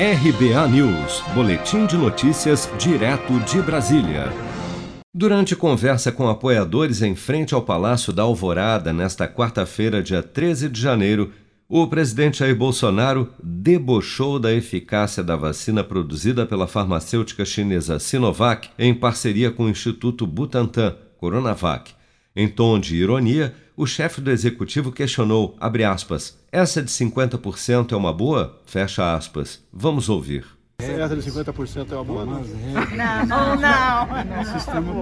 RBA News, Boletim de Notícias, direto de Brasília. Durante conversa com apoiadores em frente ao Palácio da Alvorada, nesta quarta-feira, dia 13 de janeiro, o presidente Jair Bolsonaro debochou da eficácia da vacina produzida pela farmacêutica chinesa Sinovac em parceria com o Instituto Butantan, Coronavac. Em tom de ironia, o chefe do executivo questionou, aspas, essa de 50% é uma boa? Fecha aspas. Vamos ouvir. Essa de 50% é uma boa? Não, não, não.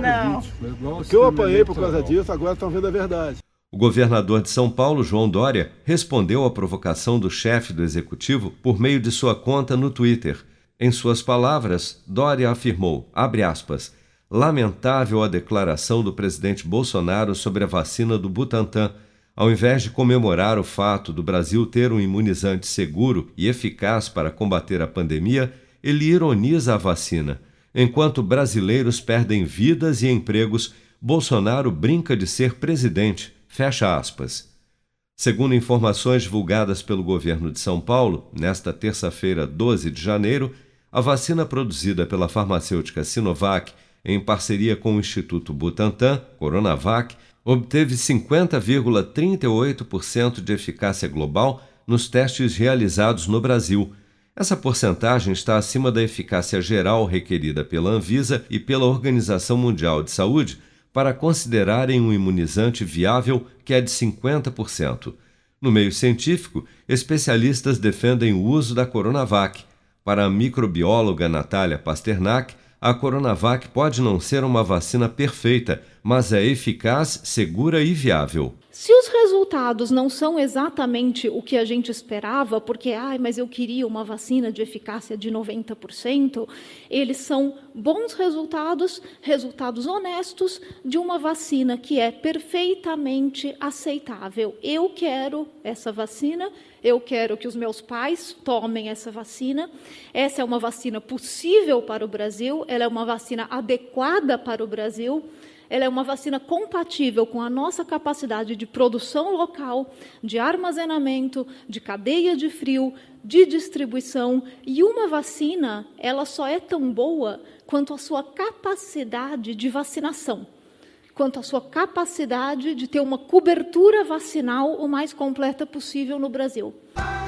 não. Porque eu apanhei por causa disso, agora estão vendo a verdade. O governador de São Paulo, João Dória, respondeu à provocação do chefe do executivo por meio de sua conta no Twitter. Em suas palavras, Dória afirmou, aspas, lamentável a declaração do presidente Bolsonaro sobre a vacina do Butantan. Ao invés de comemorar o fato do Brasil ter um imunizante seguro e eficaz para combater a pandemia, ele ironiza a vacina. Enquanto brasileiros perdem vidas e empregos, Bolsonaro brinca de ser presidente. Fecha aspas. Segundo informações divulgadas pelo governo de São Paulo, nesta terça-feira, 12 de janeiro, a vacina produzida pela farmacêutica Sinovac em parceria com o Instituto Butantan, Coronavac, obteve 50,38% de eficácia global nos testes realizados no Brasil. Essa porcentagem está acima da eficácia geral requerida pela Anvisa e pela Organização Mundial de Saúde para considerarem um imunizante viável que é de 50%. No meio científico, especialistas defendem o uso da Coronavac. Para a microbióloga Natália Pasternak, a Coronavac pode não ser uma vacina perfeita, mas é eficaz, segura e viável. Se os resultados não são exatamente o que a gente esperava, porque, ai, mas eu queria uma vacina de eficácia de 90%, eles são bons resultados, resultados honestos de uma vacina que é perfeitamente aceitável. Eu quero essa vacina, eu quero que os meus pais tomem essa vacina. Essa é uma vacina possível para o Brasil, ela é uma vacina adequada para o Brasil ela é uma vacina compatível com a nossa capacidade de produção local, de armazenamento, de cadeia de frio, de distribuição. E uma vacina, ela só é tão boa quanto a sua capacidade de vacinação quanto à sua capacidade de ter uma cobertura vacinal o mais completa possível no Brasil.